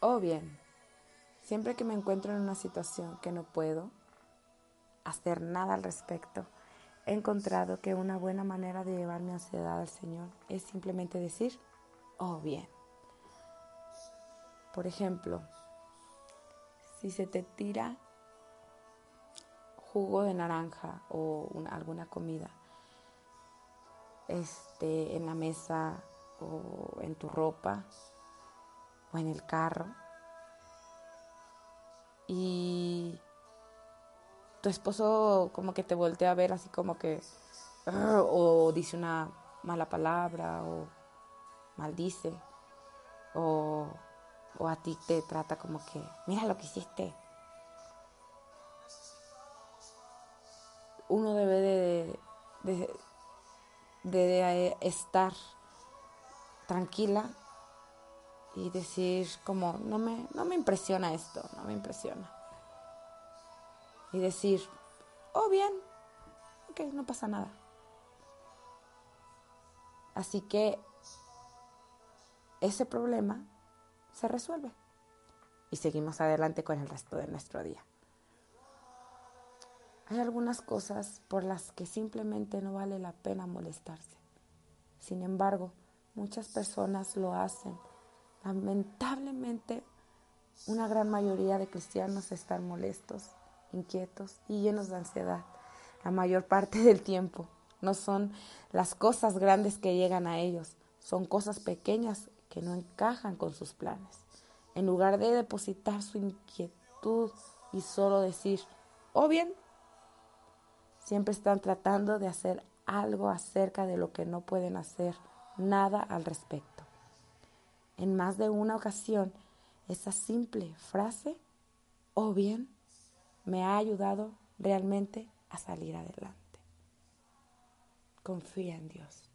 O bien, siempre que me encuentro en una situación que no puedo hacer nada al respecto, he encontrado que una buena manera de llevar mi ansiedad al Señor es simplemente decir, oh bien. Por ejemplo, si se te tira jugo de naranja o alguna comida este, en la mesa o en tu ropa en el carro y tu esposo como que te voltea a ver así como que o dice una mala palabra o maldice o, a ti te trata como que mira lo que hiciste. Uno debe de, de, de estar tranquila y decir como no me, no me impresiona esto, no me impresiona y decir, oh bien, ok, no pasa nada. Así que ese problema se resuelve y seguimos adelante con el resto de nuestro día. Hay algunas cosas por las que simplemente no vale la pena molestarse. Sin embargo, muchas personas lo hacen. Lamentablemente, una gran mayoría de cristianos están molestos inquietos y llenos de ansiedad la mayor parte del tiempo. No son las cosas grandes que llegan a ellos, son cosas pequeñas que no encajan con sus planes. En lugar de depositar su inquietud y solo decir, oh bien, siempre están tratando de hacer algo acerca de lo que no pueden hacer nada al respecto. En más de una ocasión, esa simple frase, oh bien, me ha ayudado realmente a salir adelante. Confía en Dios.